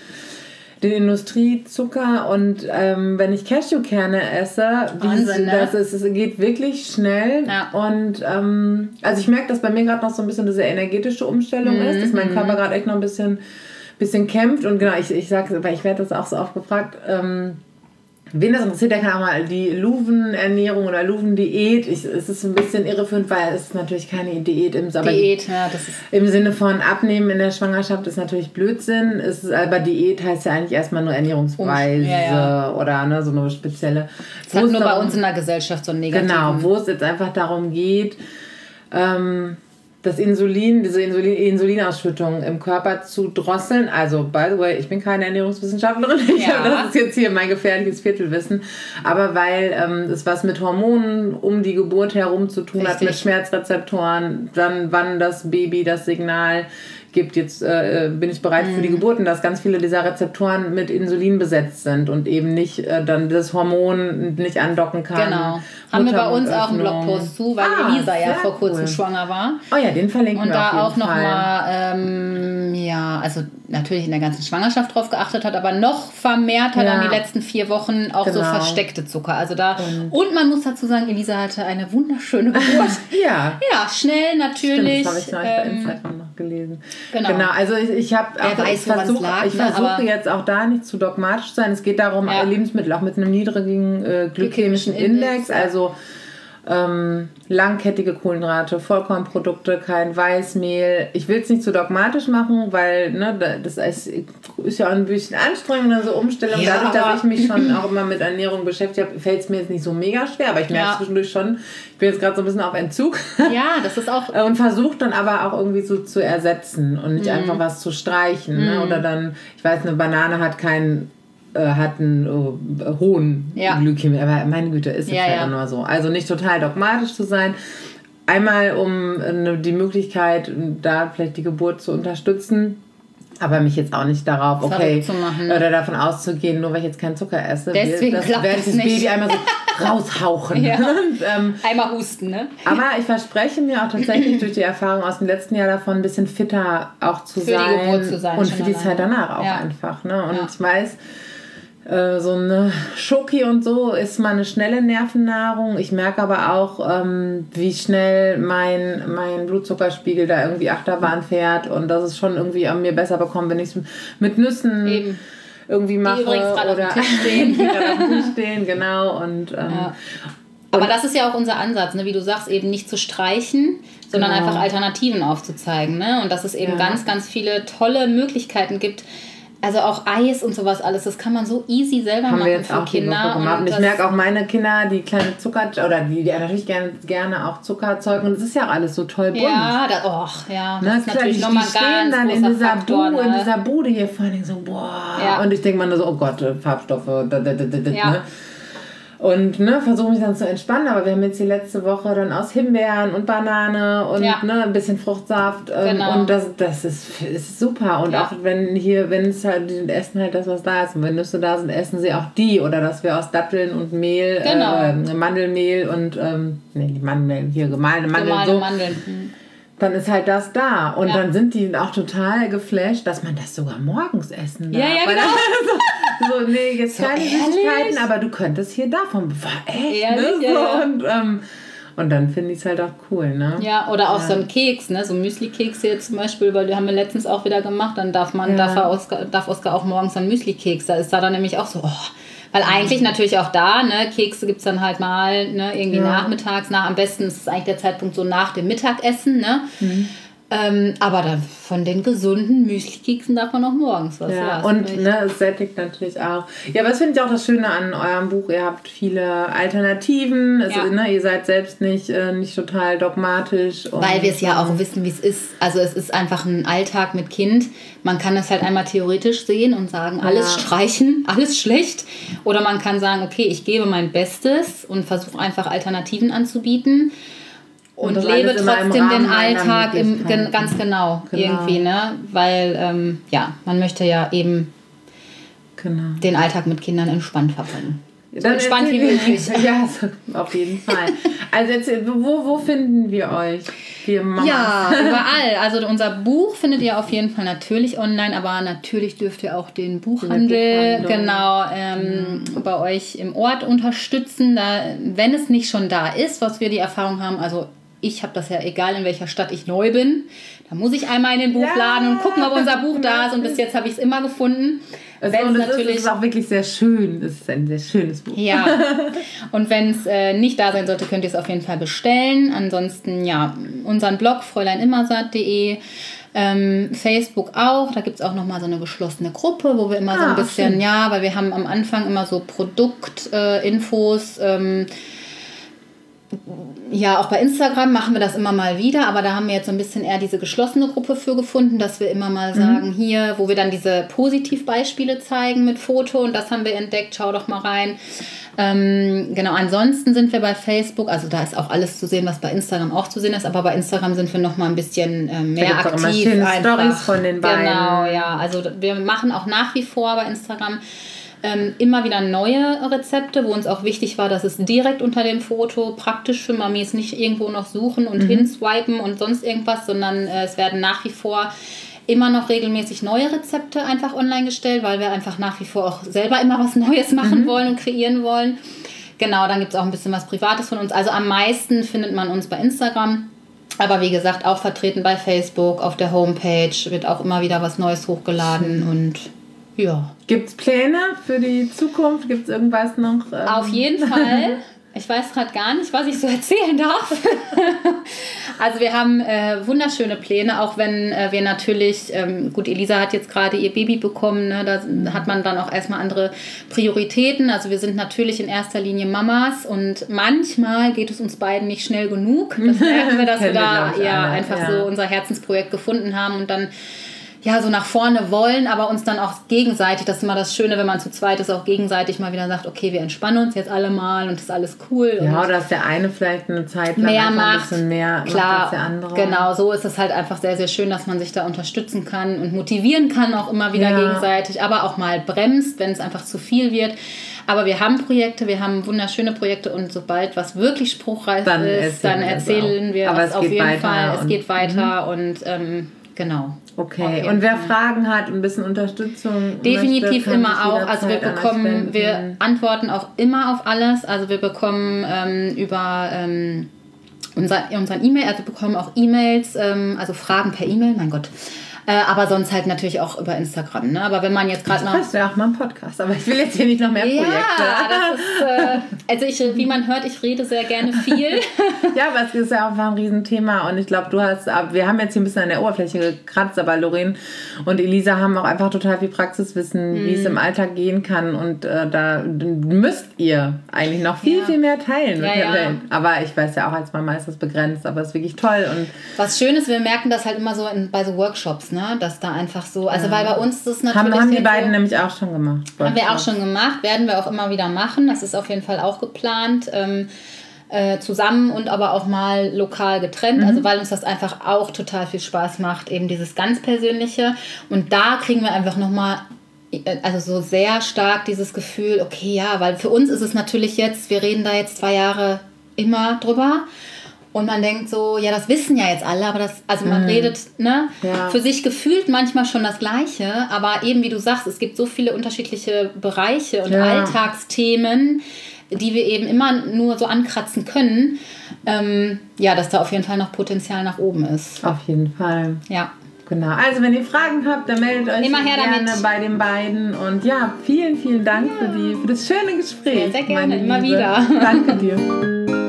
den Industriezucker und ähm, wenn ich Cashewkerne esse, Wahnsinn, ne? das ist, es geht wirklich schnell. Ja. Und ähm, also ich merke, dass bei mir gerade noch so ein bisschen diese energetische Umstellung mhm. ist, dass mein Körper gerade echt noch ein bisschen, bisschen kämpft. Und genau, ich, ich sage, weil ich werde das auch so oft gefragt, ähm, Wen das interessiert, der kann auch mal die Luven-Ernährung oder Luven-Diät. es ist ein bisschen irreführend, weil es ist natürlich keine Diät im aber Diät, ja, das ist im Sinne von Abnehmen in der Schwangerschaft ist natürlich Blödsinn. Es ist, aber Diät heißt ja eigentlich erstmal nur Ernährungsweise ja, ja. oder ne, so eine spezielle. Es hat nur bei uns in der Gesellschaft so ein negatives. Genau, wo es jetzt einfach darum geht, ähm, das Insulin, diese Insulin, Insulinausschüttung im Körper zu drosseln. Also, by the way, ich bin keine Ernährungswissenschaftlerin. Ich ja. habe, das ist jetzt hier mein gefährliches Viertelwissen. Aber weil ähm, es was mit Hormonen um die Geburt herum zu tun Richtig. hat, mit Schmerzrezeptoren, dann wann das Baby das Signal gibt, jetzt äh, bin ich bereit mhm. für die mhm. Geburten, dass ganz viele dieser Rezeptoren mit Insulin besetzt sind und eben nicht äh, dann das Hormon nicht andocken kann. Genau. Haben wir bei uns auch einen Blogpost zu, weil ah, Elisa ja vor kurzem cool. schwanger war. Oh ja, den verlinken und wir Und da auch nochmal, ähm, ja, also natürlich in der ganzen Schwangerschaft drauf geachtet hat, aber noch vermehrter ja. dann die letzten vier Wochen auch genau. so versteckte Zucker. Also da, und, und, man muss dazu sagen, Elisa hatte eine wunderschöne Geburt. ja. Ja, schnell natürlich. Stimmt, das habe ich ähm, bei Instagram noch gelesen. Genau. genau also ich, ich habe ich versuche ne, versuch jetzt auch da nicht zu dogmatisch zu sein. Es geht darum, ja. Lebensmittel auch mit einem niedrigen äh, glykämischen Index, Index also ähm, langkettige Kohlenhydrate, Vollkornprodukte, kein Weißmehl. Ich will es nicht zu dogmatisch machen, weil ne, das ist, ist ja auch ein bisschen anstrengend, so Umstellung. Ja, Dadurch, dass ich mich schon auch immer mit Ernährung beschäftigt habe, fällt es mir jetzt nicht so mega schwer, aber ich merke ja. zwischendurch schon, ich bin jetzt gerade so ein bisschen auf Entzug. Ja, das ist auch. und versuche dann aber auch irgendwie so zu ersetzen und nicht mhm. einfach was zu streichen. Ne? Mhm. Ne? Oder dann, ich weiß, eine Banane hat keinen äh, hatten äh, hohen ja. Glykämie. Aber meine Güte, ist es ja, halt ja. nur so. Also nicht total dogmatisch zu sein. Einmal, um äh, die Möglichkeit, da vielleicht die Geburt zu unterstützen. Aber mich jetzt auch nicht darauf, okay, oder davon auszugehen, nur weil ich jetzt keinen Zucker esse, Deswegen das, werde ich das Baby einmal so raushauchen. Ja. Und, ähm, einmal husten, ne? Aber ich verspreche mir auch tatsächlich durch die Erfahrung aus dem letzten Jahr davon, ein bisschen fitter auch zu, für sein, die Geburt zu sein. Und für die Zeit danach auch ja. einfach. Ne? Und ich weiß, äh, so eine Schoki und so ist mal eine schnelle Nervennahrung. Ich merke aber auch, ähm, wie schnell mein, mein Blutzuckerspiegel da irgendwie Achterbahn fährt und dass es schon irgendwie an mir besser bekommt, wenn ich es mit Nüssen Eben. irgendwie mache. Die übrigens oder auf dem Tisch stehen. die auf dem Tisch stehen, genau. Und, ähm, ja. Aber das ist ja auch unser Ansatz, ne? wie du sagst, eben nicht zu streichen, sondern genau. einfach Alternativen aufzuzeigen. Ne? Und dass es eben ja. ganz, ganz viele tolle Möglichkeiten gibt, also auch Eis und sowas alles, das kann man so easy selber Haben machen wir jetzt für auch Kinder. Und, ich merke auch meine Kinder, die kleine Zucker oder die, die natürlich gerne, gerne auch Zucker und es ist ja auch alles so toll bunt. Ja, das, och, ja, das ne, ist klar, natürlich nochmal ganz dann in dieser, Faktor, Bude, ne? in dieser Bude hier vor allem so, boah. Ja. Und ich denke mal nur so, oh Gott, Farbstoffe, da, da, da, da, ja. ne? Und ne, versuche mich dann zu entspannen, aber wir haben jetzt die letzte Woche dann aus Himbeeren und Banane und ja. ne, ein bisschen Fruchtsaft. Ähm, genau. Und das, das ist, ist super. Und ja. auch wenn hier, wenn es halt, die essen halt das, was da ist. Und wenn Nüsse da sind, essen sie auch die. Oder dass wir aus Datteln und Mehl, genau. äh, Mandelmehl und, ähm, nee, die Mandelmehl, hier gemahlene Mandeln. Gemahlene so, Mandeln. Hm dann ist halt das da. Und ja. dann sind die auch total geflasht, dass man das sogar morgens essen darf. Ja, ja, genau. so, nee, jetzt so keine Süßigkeiten, aber du könntest hier davon. War echt, ehrlich, ne? So, Und, ähm, und dann finde ich es halt auch cool, ne? Ja, oder auch ja. so ein Keks, ne? So Müsli-Keks jetzt zum Beispiel, weil die haben wir letztens auch wieder gemacht, dann darf man, ja. darf, Oskar, darf Oskar auch morgens einen Müsli-Keks. Da ist da dann nämlich auch so, oh, weil eigentlich natürlich auch da, ne, Kekse gibt es dann halt mal, ne, irgendwie ja. nachmittags, nach, am besten ist es eigentlich der Zeitpunkt so nach dem Mittagessen, ne? Mhm. Ähm, aber dann von den gesunden Müsli-Keksen darf man auch morgens was. Ja, ja und ne, es sättigt natürlich auch. Ja, aber das finde ich auch das Schöne an eurem Buch. Ihr habt viele Alternativen. Es, ja. ne, ihr seid selbst nicht, äh, nicht total dogmatisch. Weil wir es ja auch wissen, wie es ist. Also es ist einfach ein Alltag mit Kind. Man kann das halt einmal theoretisch sehen und sagen, alles ja. streichen, alles schlecht. Oder man kann sagen, okay, ich gebe mein Bestes und versuche einfach Alternativen anzubieten und, und lebe trotzdem den Alltag im, ganz genau, genau, irgendwie, ne? Weil ähm, ja, man möchte ja eben genau. den Alltag mit Kindern entspannt verbringen. So Dann entspannt wie möglich. Ja, auf jeden Fall. Also jetzt, wo, wo finden wir euch? Wir ja, überall. Also unser Buch findet ihr auf jeden Fall natürlich online, aber natürlich dürft ihr auch den Buchhandel genau ähm, mhm. bei euch im Ort unterstützen. Da, wenn es nicht schon da ist, was wir die Erfahrung haben, also ich habe das ja egal, in welcher Stadt ich neu bin. Da muss ich einmal in den Buchladen ja. und gucken, ob unser Buch da ist. Und bis jetzt habe ich es immer gefunden. Also, und es natürlich ist, ist auch wirklich sehr schön. Es ist ein sehr schönes Buch. Ja. Und wenn es äh, nicht da sein sollte, könnt ihr es auf jeden Fall bestellen. Ansonsten, ja, unseren Blog fräuleinimmersatt.de. Ähm, Facebook auch, da gibt es auch nochmal so eine geschlossene Gruppe, wo wir immer ah, so ein ah, bisschen, schön. ja, weil wir haben am Anfang immer so Produktinfos. Äh, ähm, ja, auch bei Instagram machen wir das immer mal wieder, aber da haben wir jetzt so ein bisschen eher diese geschlossene Gruppe für gefunden, dass wir immer mal mhm. sagen, mhm. hier, wo wir dann diese Positivbeispiele zeigen mit Foto und das haben wir entdeckt, schau doch mal rein. Ähm, genau, ansonsten sind wir bei Facebook, also da ist auch alles zu sehen, was bei Instagram auch zu sehen ist, aber bei Instagram sind wir noch mal ein bisschen äh, mehr da aktiv. Auch immer schöne Stories von den beiden. Genau, ja, also wir machen auch nach wie vor bei Instagram ähm, immer wieder neue Rezepte, wo uns auch wichtig war, dass es direkt unter dem Foto praktisch für Mamis nicht irgendwo noch suchen und mhm. hinswipen und sonst irgendwas, sondern äh, es werden nach wie vor immer noch regelmäßig neue Rezepte einfach online gestellt, weil wir einfach nach wie vor auch selber immer was Neues machen mhm. wollen und kreieren wollen. Genau, dann gibt es auch ein bisschen was Privates von uns. Also am meisten findet man uns bei Instagram. Aber wie gesagt, auch vertreten bei Facebook, auf der Homepage wird auch immer wieder was Neues hochgeladen und ja. Gibt es Pläne für die Zukunft? Gibt es irgendwas noch? Ähm? Auf jeden Fall. Ich weiß gerade gar nicht, was ich so erzählen darf. also wir haben äh, wunderschöne Pläne, auch wenn äh, wir natürlich, ähm, gut, Elisa hat jetzt gerade ihr Baby bekommen, ne, da hat man dann auch erstmal andere Prioritäten. Also wir sind natürlich in erster Linie Mamas und manchmal geht es uns beiden nicht schnell genug. Das merken wir, dass wir da ja, einfach ja. so unser Herzensprojekt gefunden haben und dann ja, so nach vorne wollen, aber uns dann auch gegenseitig, das ist immer das Schöne, wenn man zu zweit ist, auch gegenseitig mal wieder sagt, okay, wir entspannen uns jetzt alle mal und ist alles cool. Ja, dass der eine vielleicht eine Zeit lang mehr macht, ein bisschen mehr klar, macht als der andere. Genau, so ist es halt einfach sehr, sehr schön, dass man sich da unterstützen kann und motivieren kann auch immer wieder ja. gegenseitig, aber auch mal bremst, wenn es einfach zu viel wird. Aber wir haben Projekte, wir haben wunderschöne Projekte und sobald was wirklich spruchreif dann ist, dann erzählen wir es auf jeden Fall. Es geht weiter mhm. und ähm, Genau. Okay. Und wer Fragen hat, ein bisschen Unterstützung. Definitiv möchte, immer auch. Also wir bekommen, wir antworten auch immer auf alles. Also wir bekommen ähm, über ähm, unser, unseren E-Mail, also wir bekommen auch E-Mails, ähm, also Fragen per E-Mail, mein Gott. Äh, aber sonst halt natürlich auch über Instagram. Ne? Aber wenn man jetzt gerade noch. Das ja auch mal ein Podcast, aber ich will jetzt hier nicht noch mehr ja, Projekte. Das ist, äh, also ich, wie man hört, ich rede sehr gerne viel. ja, aber es ist ja auch ein Riesenthema und ich glaube, du hast, wir haben jetzt hier ein bisschen an der Oberfläche gekratzt, aber Lorraine und Elisa haben auch einfach total viel Praxiswissen, mhm. wie es im Alltag gehen kann und äh, da müsst ihr eigentlich noch viel, ja. viel mehr teilen. Ja, ja. Aber ich weiß ja auch, als Mama ist das begrenzt, aber es ist wirklich toll. Und Was schön ist, wir merken das halt immer so in, bei so Workshops, ne? Ne? Dass da einfach so, also ja. weil bei uns das natürlich. Haben, haben die beiden so, nämlich auch schon gemacht. Haben wir auch schon gemacht, werden wir auch immer wieder machen. Das ist auf jeden Fall auch geplant. Ähm, äh, zusammen und aber auch mal lokal getrennt, mhm. also weil uns das einfach auch total viel Spaß macht, eben dieses ganz Persönliche. Und da kriegen wir einfach nochmal äh, also so sehr stark dieses Gefühl, okay, ja, weil für uns ist es natürlich jetzt, wir reden da jetzt zwei Jahre immer drüber und man denkt so, ja, das wissen ja jetzt alle, aber das, also man mhm. redet ne, ja. für sich gefühlt manchmal schon das Gleiche, aber eben wie du sagst, es gibt so viele unterschiedliche Bereiche und ja. Alltagsthemen, die wir eben immer nur so ankratzen können, ähm, ja, dass da auf jeden Fall noch Potenzial nach oben ist. Auf jeden Fall. Ja. Genau. Also wenn ihr Fragen habt, dann meldet euch Immer her gerne damit. bei den beiden. Und ja, vielen, vielen Dank ja. für, die, für das schöne Gespräch. Sehr, sehr gerne, immer wieder. Danke dir.